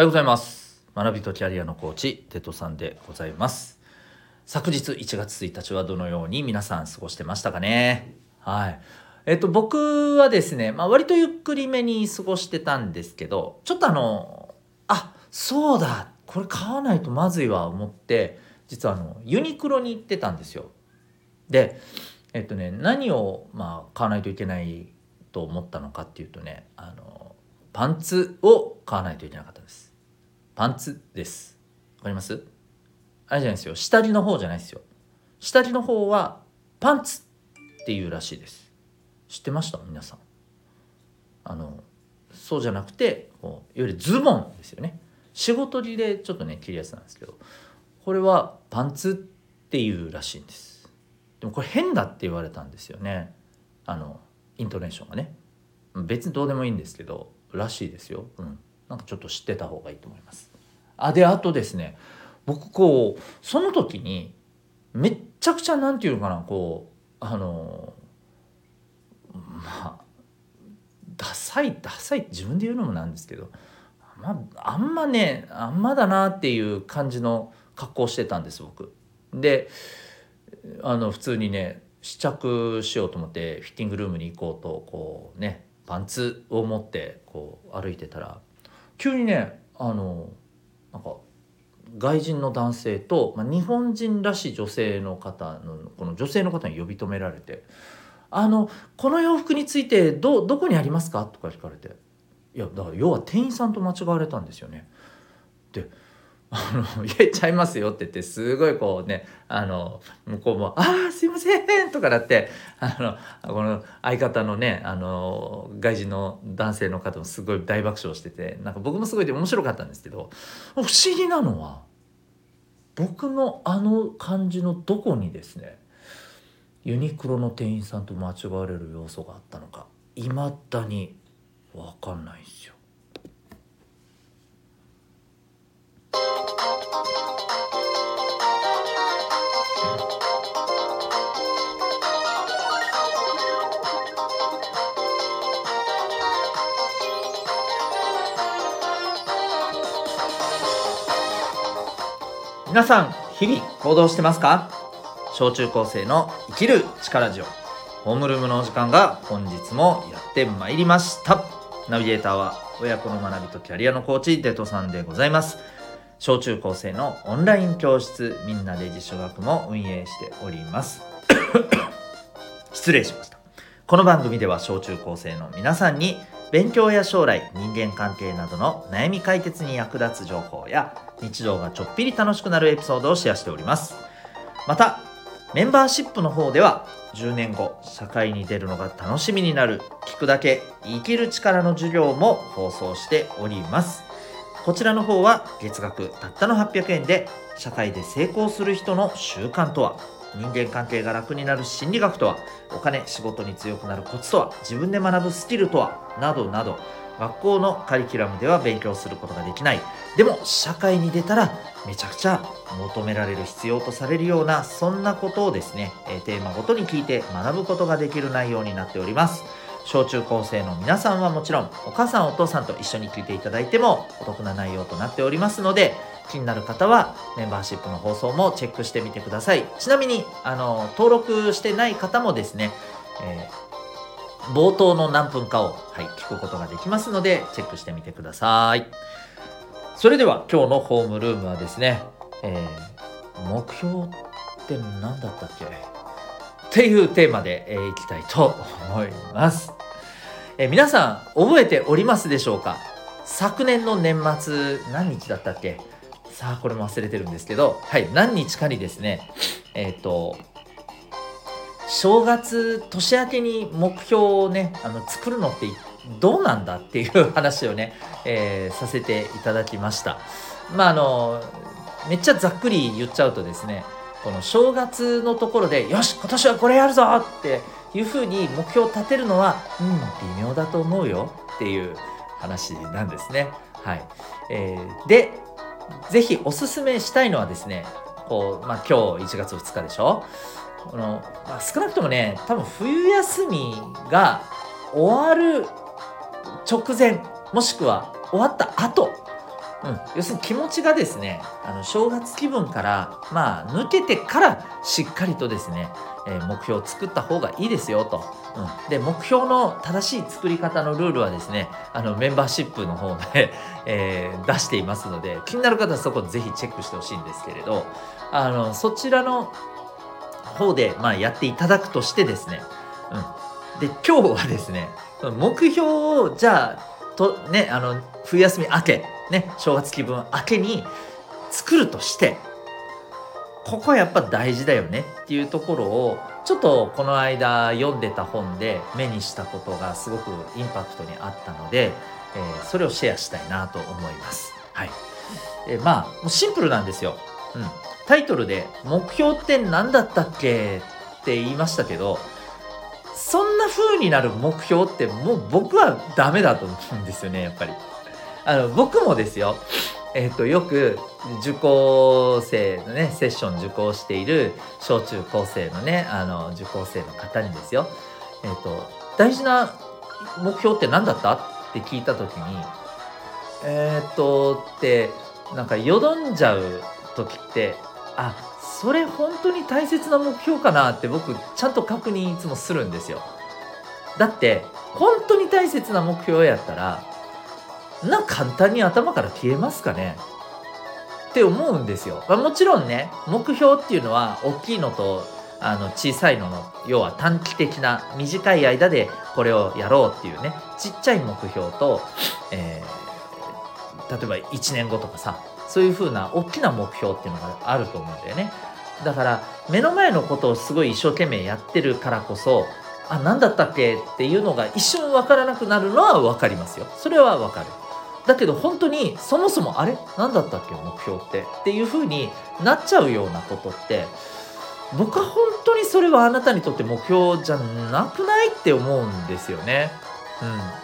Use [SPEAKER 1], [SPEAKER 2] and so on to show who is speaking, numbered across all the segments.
[SPEAKER 1] おはようございます。学びとキャリアのコーチテトさんでございます。昨日1月1日はどのように皆さん過ごしてましたかね？はい。えっと僕はですね、まあ、割とゆっくりめに過ごしてたんですけどちょっとあのあそうだこれ買わないとまずいわ思って実はあのユニクロに行ってたんですよ。でえっとね何をまあ買わないといけないと思ったのかっていうとねあのパンツを買わないといけなかったです。パンツです。わかります？あれじゃないですよ。下着の方じゃないですよ。下着の方はパンツっていうらしいです。知ってました？皆さん。あのそうじゃなくてこういわゆるズボンですよね。仕事着でちょっとね着るやつなんですけどこれはパンツっていうらしいんです。でもこれ変だって言われたんですよね。あのイントネーションがね。別にどうでもいいんですけどらしいですよ、うん、なんかちょっと知ってた方がいいと思います。あであとですね僕こうその時にめっちゃくちゃなんていうのかなこうあのまあダサいダサい自分で言うのもなんですけど、まあ、あんまねあんまだなっていう感じの格好してたんです僕。であの普通にね試着しようと思ってフィッティングルームに行こうとこうねパンツを持ってこう歩いてたら急にねあのなんか外人の男性と、まあ、日本人らしい女性の方のこの女性の方に呼び止められて「あのこの洋服についてどどこにありますか?」とか聞かれていやだから要は店員さんと間違われたんですよね。であの、言えちゃいますよって言って、すごいこうね、あの、向こうも、ああ、すいませんとかなって、あの、この相方のね、あの、外人の男性の方もすごい大爆笑してて、なんか僕もすごい面白かったんですけど、不思議なのは、僕のあの感じのどこにですね、ユニクロの店員さんと間違われる要素があったのか、いまだにわかんないんですよ。皆さん日々行動してますか？小中高生の生きる力ジオ。ホームルームのお時間が本日もやってまいりました。ナビゲーターは親子の学びとキャリアのコーチデトさんでございます。小中高生のオンライン教室みんなで自主学も運営しております。失礼しました。この番組では小中高生の皆さんに勉強や将来人間関係などの悩み解決に役立つ情報や日常がちょっぴり楽しくなるエピソードをシェアしております。またメンバーシップの方では10年後社会に出るのが楽しみになる聞くだけ生きる力の授業も放送しております。こちらの方は月額たったの800円で社会で成功する人の習慣とは人間関係が楽になる心理学とはお金仕事に強くなるコツとは自分で学ぶスキルとはなどなど学校のカリキュラムでは勉強することができない。でも社会に出たらめちゃくちゃ求められる必要とされるようなそんなことをですね、テーマごとに聞いて学ぶことができる内容になっております。小中高生の皆さんはもちろんお母さんお父さんと一緒に聞いていただいてもお得な内容となっておりますので気になる方はメンバーシップの放送もチェックしてみてください。ちなみにあの登録してない方もですね、えー、冒頭の何分かを、はい、聞くことができますのでチェックしてみてください。それでは今日のホームルームはですね、えー、目標って何だったっけ？っていうテーマで、えー、いきたいと思います、え、皆さん覚えておりますでしょうか？昨年の年末何日だったっけ？さあこれも忘れてるんですけどはい何日かにですねえっ、ー、と正月年明けに目標をねあの作るのってどうなんだっていう話をね、えー、させていただきました。まああのめっちゃざっくり言っちゃうとですねこの正月のところでよし今年はこれやるぞっていうふうに目標を立てるのはうん微妙だと思うよっていう話なんですね。はい、えー、でぜひおすすめしたいのはですね、こう、まあ、今日1月2日でしょ？この、まあ、少なくともね、多分冬休みが終わる直前、もしくは終わった後、要するに気持ちがですねあの正月気分からまあ抜けてからしっかりとですね、えー、目標を作った方がいいですよと、うん、で目標の正しい作り方のルールはですねあのメンバーシップの方で、えー、出していますので気になる方はそこぜひチェックしてほしいんですけれどあのそちらの方で、まあ、やっていただくとしてですね、うん、で今日はですね目標をじゃあとねあの冬休み明けね正月気分明けに作るとしてここはやっぱ大事だよねっていうところをちょっとこの間読んでた本で目にしたことがすごくインパクトにあったので、えー、それをシェアしたいなと思います。はい、えー、まあもうシンプルなんですよ。うん、タイトルで「目標って何だったっけ?」って言いましたけどそんな風になる目標ってもう僕はダメだと思うんですよねやっぱり。あの僕もですよ。えっ、とよく受講生のねセッション受講している小中高生のねあの受講生の方にですよ。えっ、と大事な目標って何だった？って聞いた時にえっ、とってなんかよどんじゃう時ってあそれ本当に大切な目標かなって僕ちゃんと確認いつもするんですよ。だって本当に大切な目標やったらな簡単に頭から消えますかね？って思うんですよ、まあ、もちろんね目標っていうのは大きいのとあの小さいのの要は短期的な短い間でこれをやろうっていうねちっちゃい目標と、えー、例えば1年後とかさそういう風な大きな目標っていうのがあると思うんだよね。だから目の前のことをすごい一生懸命やってるからこそあ何だったっけ？っていうのが一瞬分からなくなるのは分かりますよ。それは分かる。だけど本当にそもそもあれ？何だったっけ目標って？っていう風になっちゃうようなことって。僕は本当にそれはあなたにとって目標じゃなくないって思うんですよね。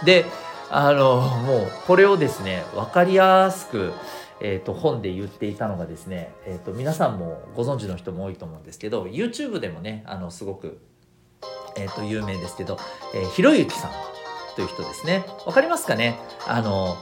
[SPEAKER 1] うん、であのもうこれをですね分かりやすくえーと、本で言っていたのがですね、えーと、皆さんもご存知の人も多いと思うんですけど YouTube でもねあのすごく、えーと、有名ですけど、えー、ひろゆきさんという人ですね。わかりますかね？あの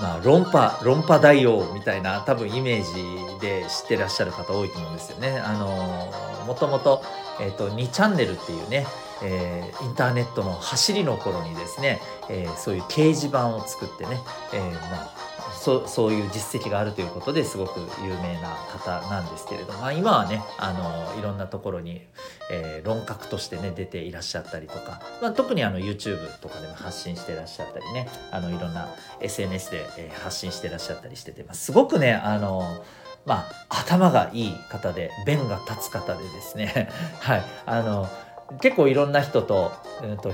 [SPEAKER 1] まあ、論破論破大王みたいな多分イメージで知ってらっしゃる方多いと思うんですよね。あのもともと,、えーと、2チャンネルっていうね、えー、インターネットの走りの頃にですね、えー、そういう掲示板を作ってね、えー、まあそそういう実績があるということですごく有名な方なんですけれども、まあ、今はねあのいろんなところに、えー、論客としてね出ていらっしゃったりとか、まあ、特にあの YouTube とかでも発信してらっしゃったりねあのいろんな SNS で、えー、発信してらっしゃったりしてて、まあ、すごくねあのまあ、頭がいい方で弁が立つ方でですね はいあの結構いろんな人と,、うんと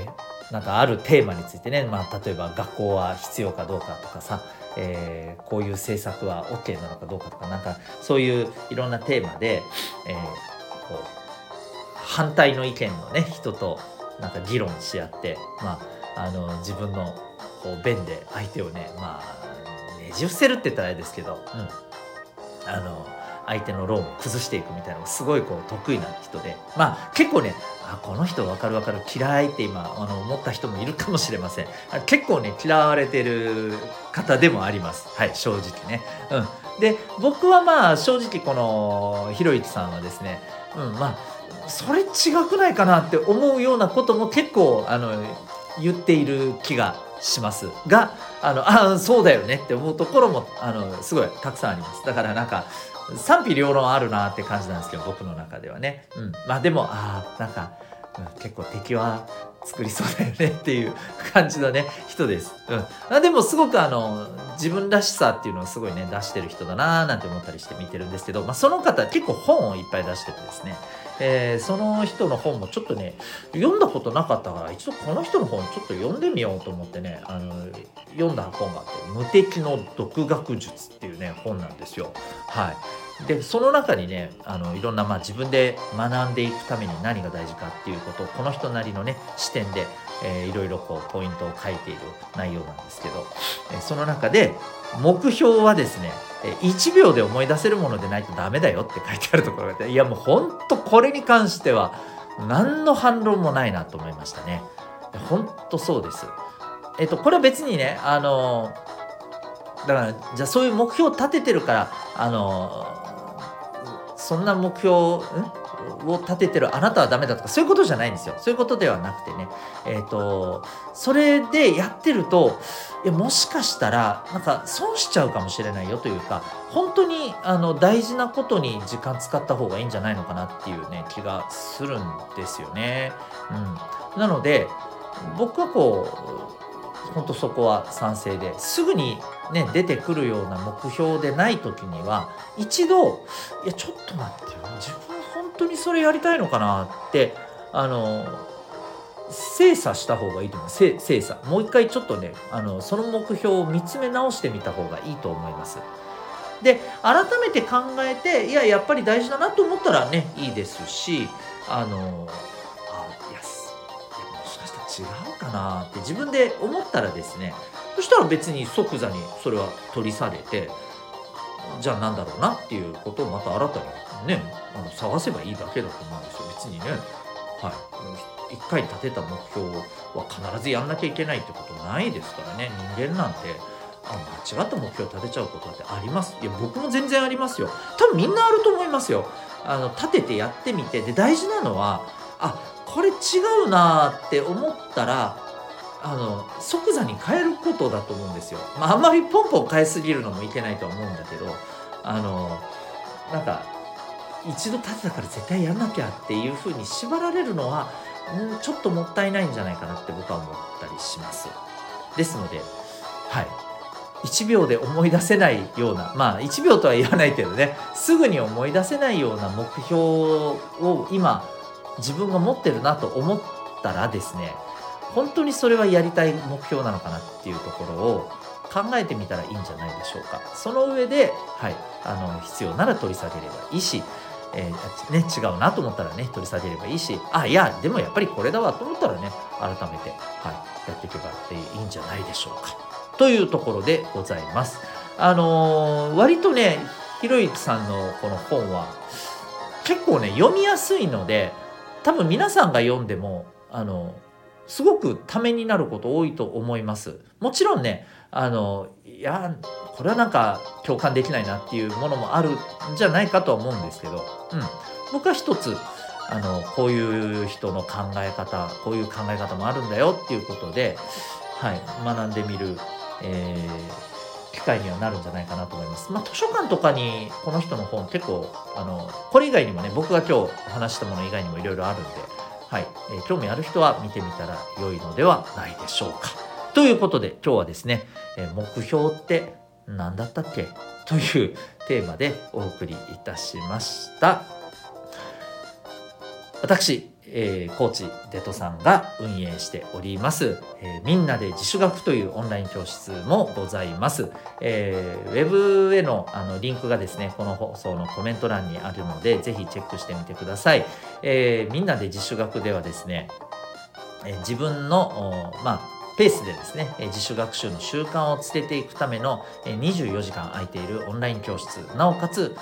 [SPEAKER 1] なんかあるテーマについてね、まあ、例えば学校は必要かどうかとかさえー、こういう政策は OK なのかどうかとかなんかそういういろんなテーマで、えー、こう反対の意見のね人となんか議論し合って、まあ、あの自分のこう弁で相手をねまあねじ伏せるって言ったらあれですけど、うん、あの相手のローンを崩していくみたいなのがすごいこう得意な人で。まあ結構ねあこの人分かる分かる嫌いって今あの思った人もいるかもしれません。結構ね嫌われてる方でもあります。はい正直ね。うん。で僕はまあ正直このひろゆきさんはですねうんまあそれ違くないかなって思うようなことも結構あの言っている気がします。があのあそうだよねって思うところもあのすごいたくさんあります。だからなんか賛否両論あるなって感じなんですけど僕の中ではね、うん、まあでもああなんか、うん、結構敵は作りそうだよねっていう感じのね人です、うん、でもすごくあの自分らしさっていうのをすごいね出してる人だなーなんて思ったりして見てるんですけど、まあ、その方結構本をいっぱい出しててですね。えー、その人の本もちょっとね読んだことなかったから一度この人の本ちょっと読んでみようと思ってねあの読んだ本があって「無敵の独学術」っていうね本なんですよ。はい、でその中にねあのいろんな、まあ、自分で学んでいくために何が大事かっていうことをこの人なりのね視点で、えー、いろいろこうポイントを書いている内容なんですけど、えー、その中で目標はですね1秒で思い出せるものでないとダメだよって書いてあるところがあっていやもうほんとこれに関しては何の反論もないなと思いましたね。ほんとそうです。えっとこれは別にねあのだからじゃあそういう目標を立ててるからあのそんな目標ん？を立ててるあなたはダメだとかそういうことじゃないんですよ。そういうことではなくてね。えっ、ー、とそれでやってるといやもしかしたらなんか損しちゃうかもしれないよというか本当にあの大事なことに時間使った方がいいんじゃないのかなっていうね気がするんですよね。うん、なので僕はこう本当そこは賛成ですぐにね出てくるような目標でない時には一度いやちょっと待ってよ。自分当にそれやりたいのかなってあの精査した方がいいと思う精査。もう一回ちょっとねあのその目標を見つめ直してみた方がいいと思います。で改めて考えていややっぱり大事だなと思ったらねいいですしあのあいやもしかしたら違うかなって自分で思ったらですねそしたら別に即座にそれは取り去れてじゃあなんだろうなっていうことをまた新たにねあの探せばいいだけだと思うんですよ。別にねはい。1回立てた目標は必ずやんなきゃいけないってことないですからね。人間なんてあ間違った目標を立てちゃうことってあります。いや僕も全然ありますよ。多分みんなあると思いますよ。あの立ててやってみて。で大事なのはあこれ違うなって思ったらあの即座に変えることだと思うんですよ、まあ、あんまりポンポン変えすぎるのもいけないとは思うんだけどあのなんか一度立てたから絶対やんなきゃっていうふうに縛られるのはんちょっともったいないんじゃないかなって僕は思ったりします。ですのではい。1秒で思い出せないようなまあ1秒とは言わないけどねすぐに思い出せないような目標を今自分が持ってるなと思ったらですね本当にそれはやりたい目標なのかなっていうところを考えてみたらいいんじゃないでしょうかその上で、はい、あの必要なら取り下げればいいしえー、ね、違うなと思ったらね取り下げればいいしあいやでもやっぱりこれだわと思ったらね改めて、はい、やっていけばいいんじゃないでしょうかというところでございます。あのー、割とねひろゆきさんのこの本は結構ね読みやすいので多分皆さんが読んでもあのすごくためになること多いと思います。もちろんねあのいやこれはなんか共感できないなっていうものもあるんじゃないかとは思うんですけど、うん、僕は一つあのこういう人の考え方こういう考え方もあるんだよっていうことで、はい、学んでみる、えー、機会にはなるんじゃないかなと思います。まあ、図書館とかにこの人の本結構あのこれ以外にもね僕が今日話したもの以外にもいろいろあるんで、はいえー、興味ある人は見てみたら良いのではないでしょうか。ということで今日はですね、え目標って何だったっけ？というテーマでお送りいたしました。私、えー、コーチデトさんが運営しております、えー、みんなで自主学というオンライン教室もございます、えー、ウェブへのあのリンクがですねこの放送のコメント欄にあるのでぜひチェックしてみてください、えー、みんなで自主学ではですね、えー、自分のまあペースでですね、自主学習の習慣をつけていくための24時間空いているオンライン教室、なおかつ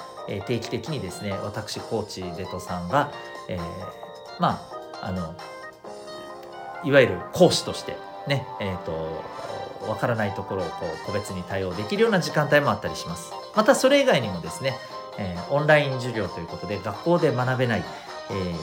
[SPEAKER 1] 定期的にですね、私、コーチデトさんが、えー、まあ、あの、いわゆる講師としてね、え、ー、と、わからないところをこう個別に対応できるような時間帯もあったりします。またそれ以外にもですね、えー、オンライン授業ということで学校で学べない、えー、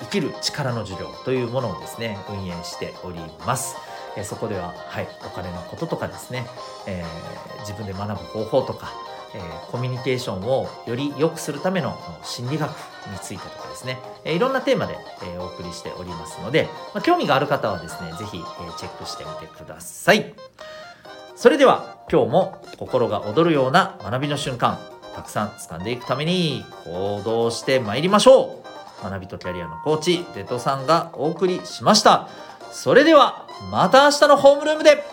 [SPEAKER 1] 生きる力の授業というものをですね、運営しております。えそこでは、はい、お金のこととかですね、えー、自分で学ぶ方法とか、えー、コミュニケーションをより良くするための心理学についてとかですね、えー、いろんなテーマで、えお送りしておりますので、まあ、興味がある方はですね、ぜひ、えチェックしてみてください。それでは今日も心が躍るような学びの瞬間、たくさん掴んでいくために行動してまいりましょう学びとキャリアのコーチ、デトさんがお送りしました。それではまた明日のホームルームで